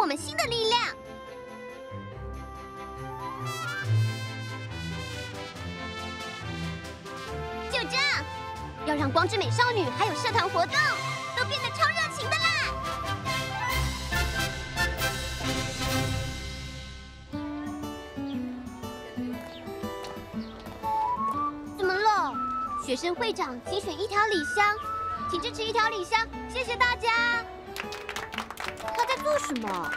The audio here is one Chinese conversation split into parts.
我们新的力量。就这样，要让光之美少女还有社团活动都变得超热情的啦！怎么了？学生会长精选一条礼箱，请支持一条礼箱，谢谢大家。做什么？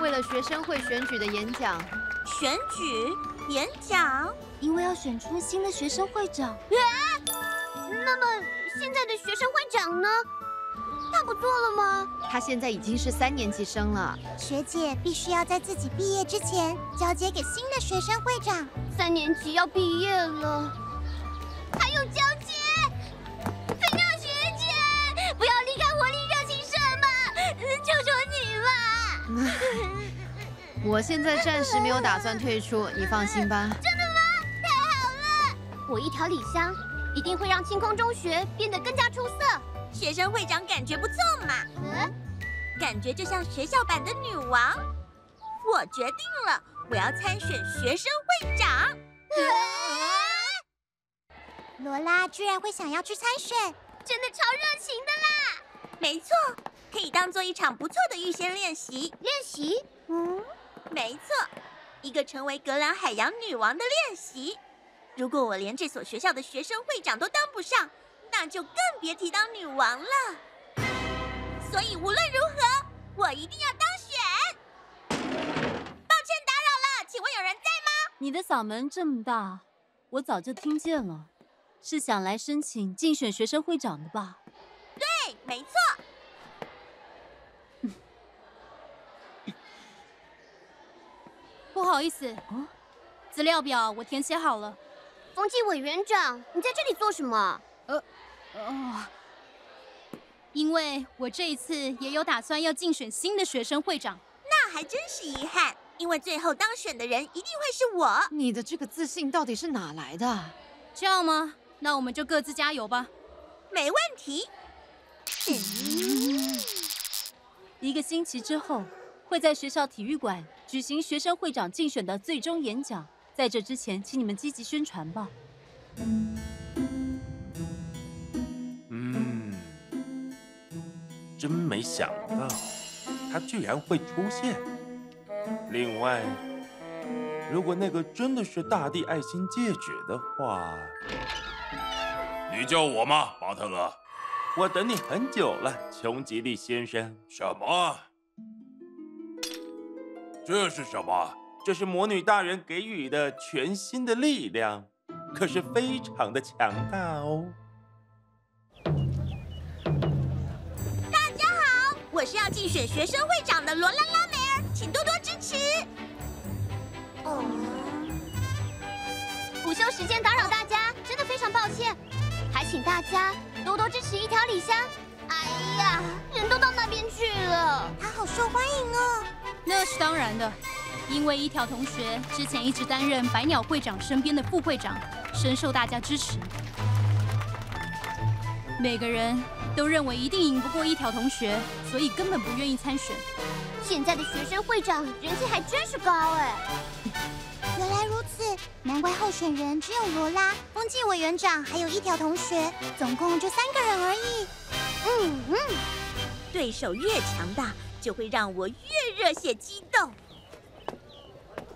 为了学生会选举的演讲。选举？演讲？因为要选出新的学生会长。啊？那么现在的学生会长呢？他不做了吗？他现在已经是三年级生了。学姐必须要在自己毕业之前交接给新的学生会长。三年级要毕业了，还有交我现在暂时没有打算退出，你放心吧。真的吗？太好了！我一条礼箱一定会让清空中学变得更加出色。学生会长感觉不错嘛？嗯，感觉就像学校版的女王。我决定了，我要参选学生会长。罗拉居然会想要去参选，真的超热情的啦！没错，可以当做一场不错的预先练习。练习？嗯，没错，一个成为格兰海洋女王的练习。如果我连这所学校的学生会长都当不上，那就更别提当女王了。所以无论如何，我一定要当选。抱歉打扰了，请问有人在吗？你的嗓门这么大，我早就听见了。是想来申请竞选学生会长的吧？对，没错。不好意思，资料表我填写好了。冯纪委员长，你在这里做什么？呃，哦，因为我这一次也有打算要竞选新的学生会长。那还真是遗憾，因为最后当选的人一定会是我。你的这个自信到底是哪来的？这样吗？那我们就各自加油吧。没问题。嗯，一个星期之后，会在学校体育馆举行学生会长竞选的最终演讲。在这之前，请你们积极宣传吧。嗯，真没想到他居然会出现。另外，如果那个真的是大地爱心戒指的话，你叫我吗，巴特勒？我等你很久了，琼吉利先生。什么？这是什么？这是魔女大人给予的全新的力量，可是非常的强大哦。大家好，我是要竞选学生会长的罗拉拉梅尔，请多多支持。哦，午休时间打扰大家，真的非常抱歉，还请大家多多支持一条礼香。哎呀，人都到那边去了，他好受欢迎哦。那是当然的。因为一条同学之前一直担任百鸟会长身边的副会长，深受大家支持。每个人都认为一定赢不过一条同学，所以根本不愿意参选。现在的学生会长人气还真是高哎！原来如此，难怪候选人只有罗拉、风纪委员长，还有一条同学，总共就三个人而已。嗯嗯，对手越强大，就会让我越热血激动。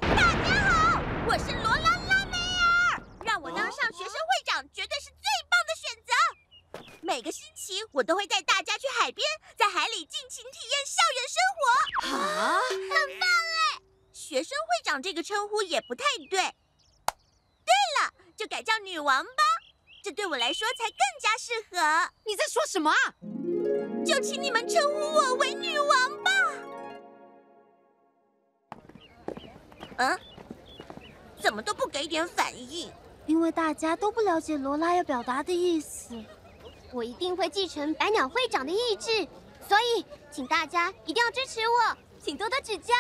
大家好我是罗拉拉梅尔，让我当上学生会长绝对是最棒的选择。每个星期我都会带大家去海边，在海里尽情体验校园生活。啊，很棒哎！学生会长这个称呼也不太对。对了，就改叫女王吧，这对我来说才更加适合。你在说什么啊？就请你们称呼我为女王吧。嗯？怎么都不给点反应？因为大家都不了解罗拉要表达的意思。我一定会继承百鸟会长的意志，所以请大家一定要支持我，请多多指教。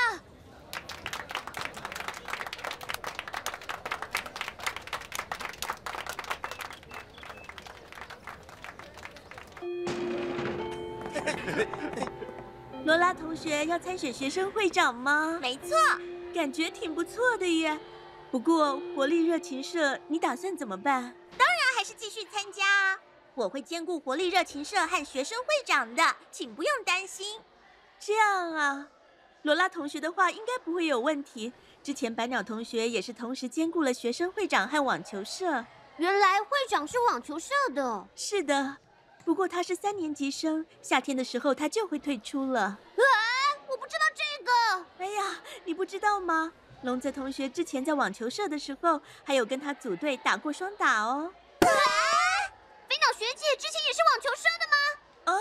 罗拉同学要参选学生会长吗？没错，感觉挺不错的耶。不过活力热情社，你打算怎么办？当然还是继续参加啊！我会兼顾活力热情社和学生会长的，请不用担心。这样啊，罗拉同学的话应该不会有问题。之前白鸟同学也是同时兼顾了学生会长和网球社。原来会长是网球社的。是的。不过他是三年级生，夏天的时候他就会退出了。啊，我不知道这个。哎呀，你不知道吗？龙泽同学之前在网球社的时候，还有跟他组队打过双打哦。啊！飞鸟学姐之前也是网球社的吗？啊，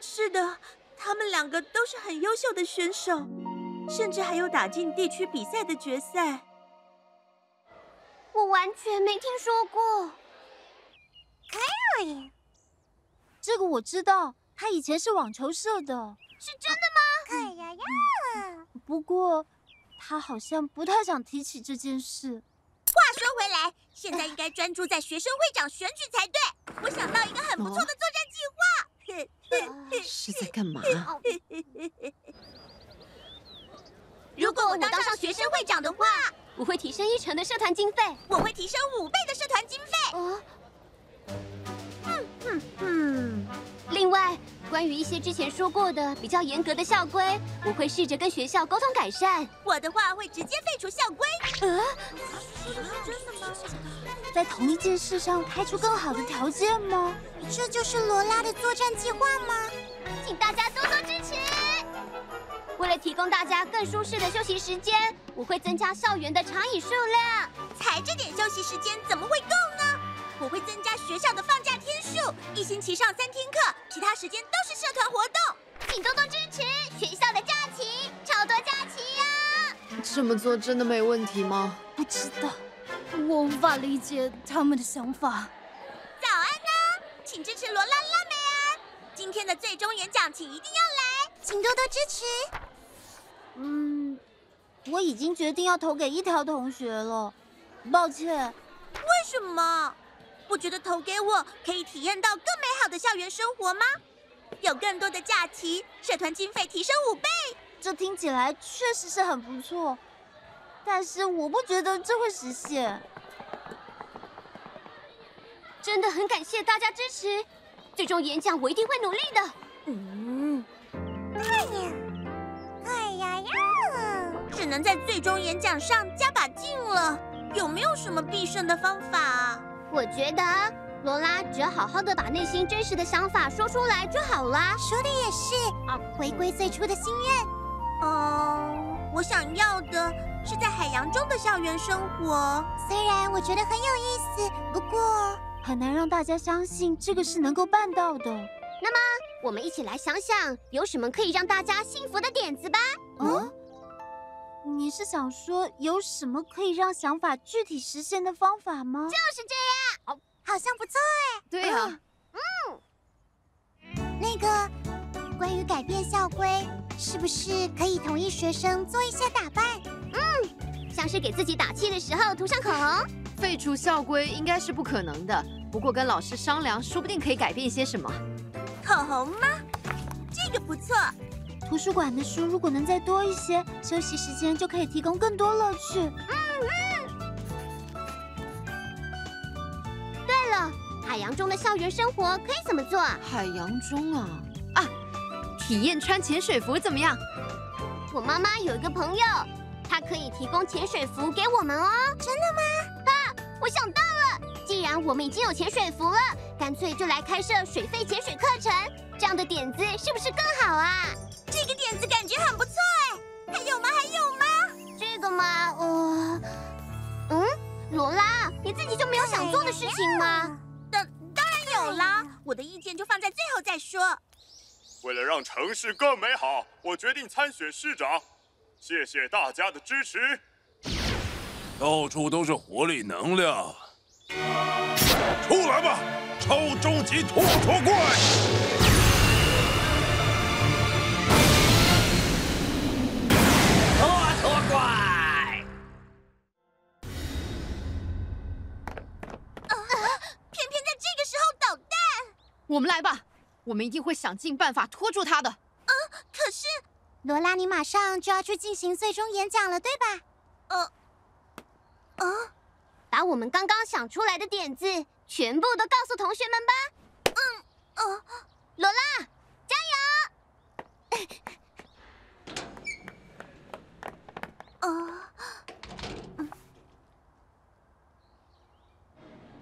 是的，他们两个都是很优秀的选手，甚至还有打进地区比赛的决赛。我完全没听说过。可以。这个我知道，他以前是网球社的，是真的吗？哎呀呀！不过他好像不太想提起这件事。话说回来，现在应该专注在学生会长选举才对。我想到一个很不错的作战计划。是在干嘛？如果我当上学生会长的话，我会提升一成的社团经费，我会提升五倍的社团经费。哦。嗯，另外，关于一些之前说过的比较严格的校规，我会试着跟学校沟通改善。我的话会直接废除校规。呃，说的是真的吗？在同一件事上开出更好的条件吗？这就是罗拉的作战计划吗？请大家多多支持。为了提供大家更舒适的休息时间，我会增加校园的长椅数量。才这点休息时间怎么会够呢？我会增加学校的放假天数，一星期上三天课，其他时间都是社团活动。请多多支持学校的假期，超多假期呀！这么做真的没问题吗？不知道，我无法理解他们的想法。早安呢，请支持罗拉拉梅尔。今天的最终演讲，请一定要来，请多多支持。嗯，我已经决定要投给一条同学了，抱歉。为什么？不觉得投给我可以体验到更美好的校园生活吗？有更多的假期，社团经费提升五倍，这听起来确实是很不错。但是我不觉得这会实现。真的很感谢大家支持，最终演讲我一定会努力的。嗯，哎呀，哎呀呀，只能在最终演讲上加把劲了。有没有什么必胜的方法啊？我觉得罗拉只要好好的把内心真实的想法说出来就好了。说的也是，啊，回归最初的心愿。嗯，我想要的是在海洋中的校园生活。虽然我觉得很有意思，不过很难让大家相信这个是能够办到的。那么，我们一起来想想，有什么可以让大家幸福的点子吧。嗯，你是想说有什么可以让想法具体实现的方法吗？就是这样。哦，好像不错哎。对啊。嗯。那个，关于改变校规，是不是可以同意学生做一些打扮？嗯，像是给自己打气的时候涂上口红。废除校规应该是不可能的，不过跟老师商量，说不定可以改变一些什么。口红吗？这个不错。图书馆的书如果能再多一些，休息时间就可以提供更多乐趣。嗯嗯。对了，海洋中的校园生活可以怎么做？海洋中啊啊，体验穿潜水服怎么样？我妈妈有一个朋友，她可以提供潜水服给我们哦。真的吗？啊，我想到了，既然我们已经有潜水服了，干脆就来开设水肺潜水课程，这样的点子是不是更好啊？这个点子感觉很不错哎，还有吗？还有吗？这个吗？呃，嗯，罗拉，你自己就没有想做的事情吗？当当然有啦，我的意见就放在最后再说。为了让城市更美好，我决定参选市长。谢谢大家的支持。到处都是活力能量，出来吧，超终极拓拓怪！我们来吧，我们一定会想尽办法拖住他的。啊，可是，罗拉，你马上就要去进行最终演讲了，对吧？呃，啊，把我们刚刚想出来的点子全部都告诉同学们吧。嗯，呃，罗拉，加油！呃，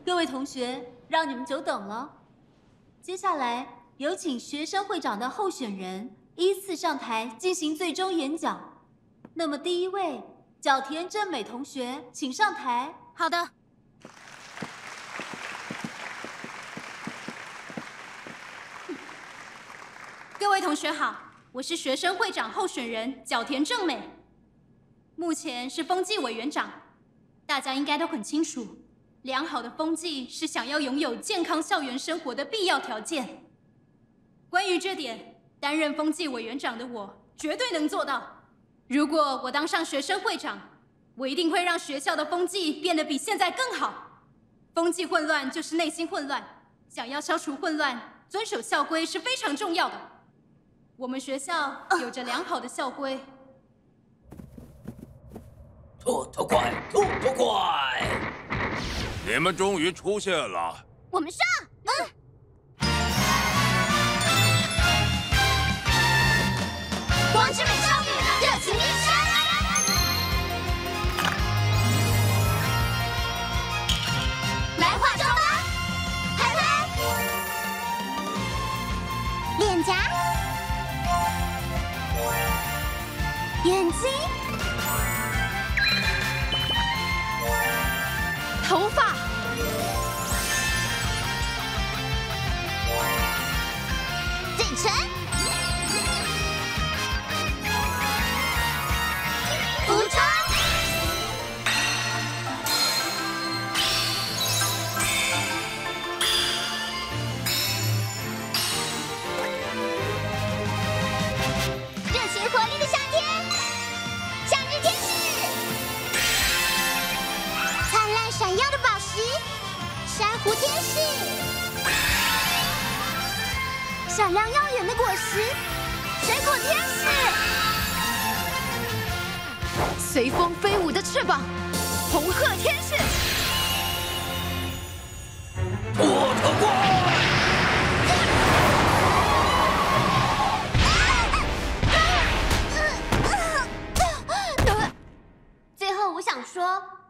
各位同学，让你们久等了。接下来有请学生会长的候选人依次上台进行最终演讲。那么第一位，角田正美同学，请上台。好的。各位同学好，我是学生会长候选人角田正美，目前是风纪委员长。大家应该都很清楚。良好的风纪是想要拥有健康校园生活的必要条件。关于这点，担任风纪委员长的我绝对能做到。如果我当上学生会长，我一定会让学校的风纪变得比现在更好。风纪混乱就是内心混乱，想要消除混乱，遵守校规是非常重要的。我们学校有着良好的校规。兔兔怪，兔兔怪。你们终于出现了！我们上！嗯。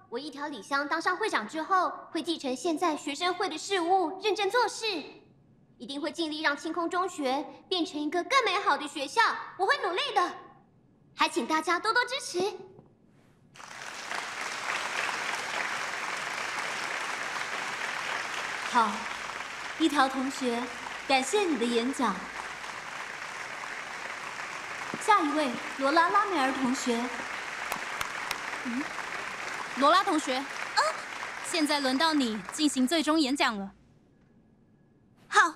我一条里香当上会长之后，会继承现在学生会的事务，认真做事，一定会尽力让青空中学变成一个更美好的学校。我会努力的，还请大家多多支持。好，一条同学，感谢你的演讲。下一位，罗拉拉梅尔同学。嗯。罗拉同学，啊，现在轮到你进行最终演讲了。好，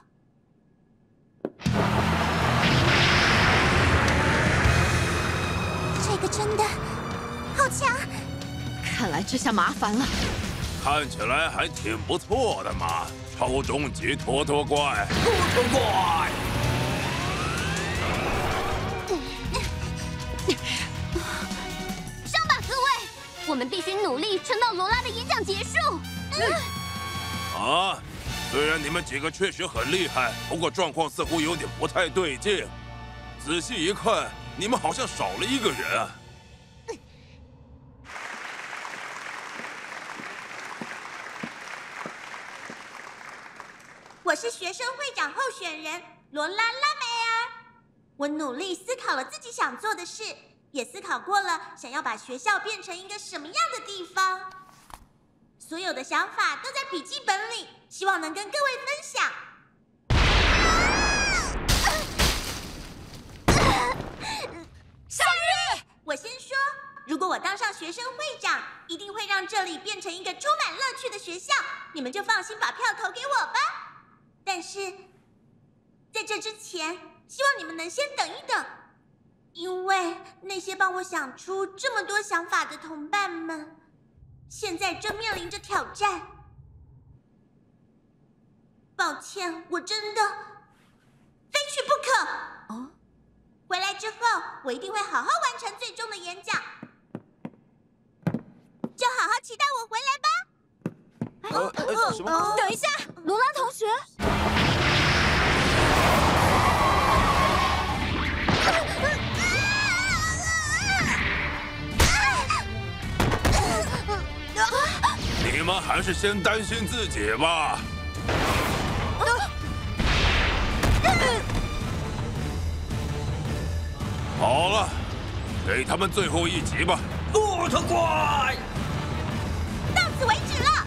这个真的好强！看来这下麻烦了。看起来还挺不错的嘛，超终极拖拖怪。拖拖怪。我们必须努力撑到罗拉的演讲结束。嗯。啊，虽然你们几个确实很厉害，不过状况似乎有点不太对劲。仔细一看，你们好像少了一个人。我是学生会长候选人罗拉拉梅尔。我努力思考了自己想做的事。也思考过了，想要把学校变成一个什么样的地方？所有的想法都在笔记本里，希望能跟各位分享。夏日，我先说，如果我当上学生会长，一定会让这里变成一个充满乐趣的学校。你们就放心把票投给我吧。但是，在这之前，希望你们能先等一等。因为那些帮我想出这么多想法的同伴们，现在正面临着挑战。抱歉，我真的非去不可。哦，回来之后我一定会好好完成最终的演讲。就好好期待我回来吧。哦哦哦，等一下，罗拉同学。你们还是先担心自己吧。好了，给他们最后一集吧。骆驼怪，到此为止了。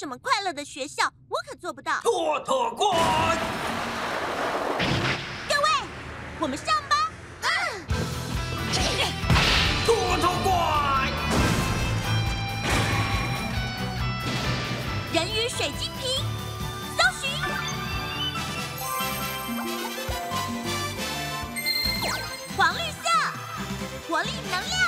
什么快乐的学校，我可做不到。兔特怪！各位，我们上吧。啊！兔特怪！人鱼水晶瓶。搜寻。黄绿色活力能量，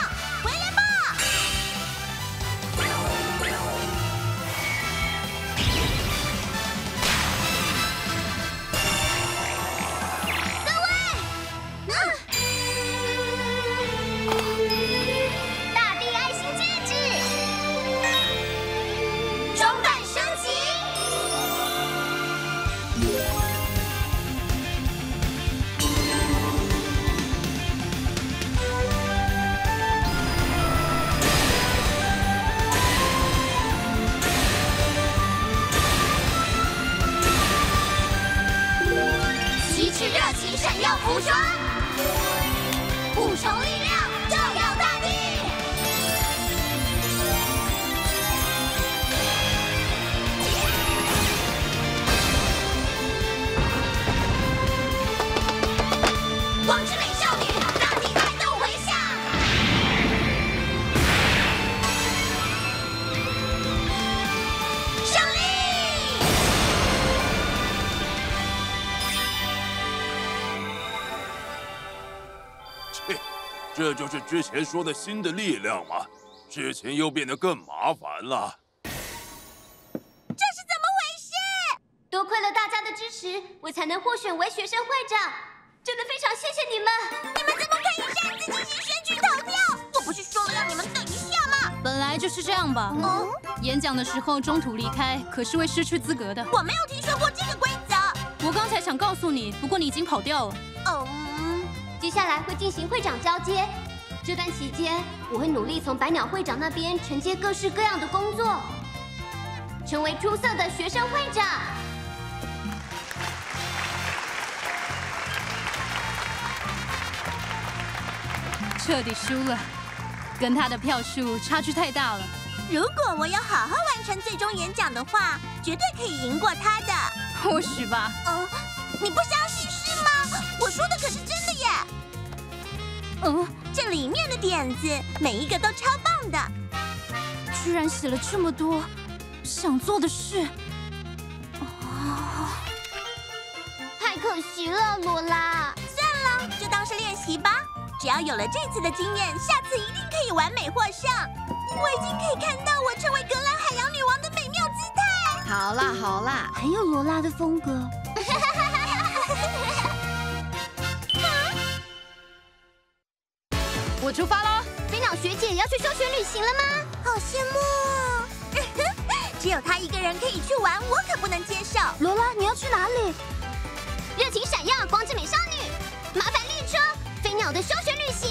这就是之前说的新的力量吗？事情又变得更麻烦了。这是怎么回事？多亏了大家的支持，我才能获选为学生会长，真的非常谢谢你们！你们怎么可以擅自进行选举投票？我不是说了让你们等一下吗？本来就是这样吧。嗯。演讲的时候中途离开，可是会失去资格的。我没有听说过这个规则。我刚才想告诉你，不过你已经跑掉了。哦。接下来会进行会长交接，这段期间我会努力从百鸟会长那边承接各式各样的工作，成为出色的学生会长。彻底输了，跟他的票数差距太大了。如果我有好好完成最终演讲的话，绝对可以赢过他的。或许吧。嗯，你不相信是吗？我说的可是。嗯，这里面的点子每一个都超棒的，居然写了这么多想做的事，哦，太可惜了，罗拉。算了，就当是练习吧。只要有了这次的经验，下次一定可以完美获胜。我已经可以看到我成为格兰海洋女王的美妙姿态。好啦好啦，很有罗拉的风格。出发喽飞鸟学姐要去休学旅行了吗？好羡慕哦 只有她一个人可以去玩我可不能接受。罗拉你要去哪里？热情闪耀光之美少女麻烦列车飞鸟的休学旅行。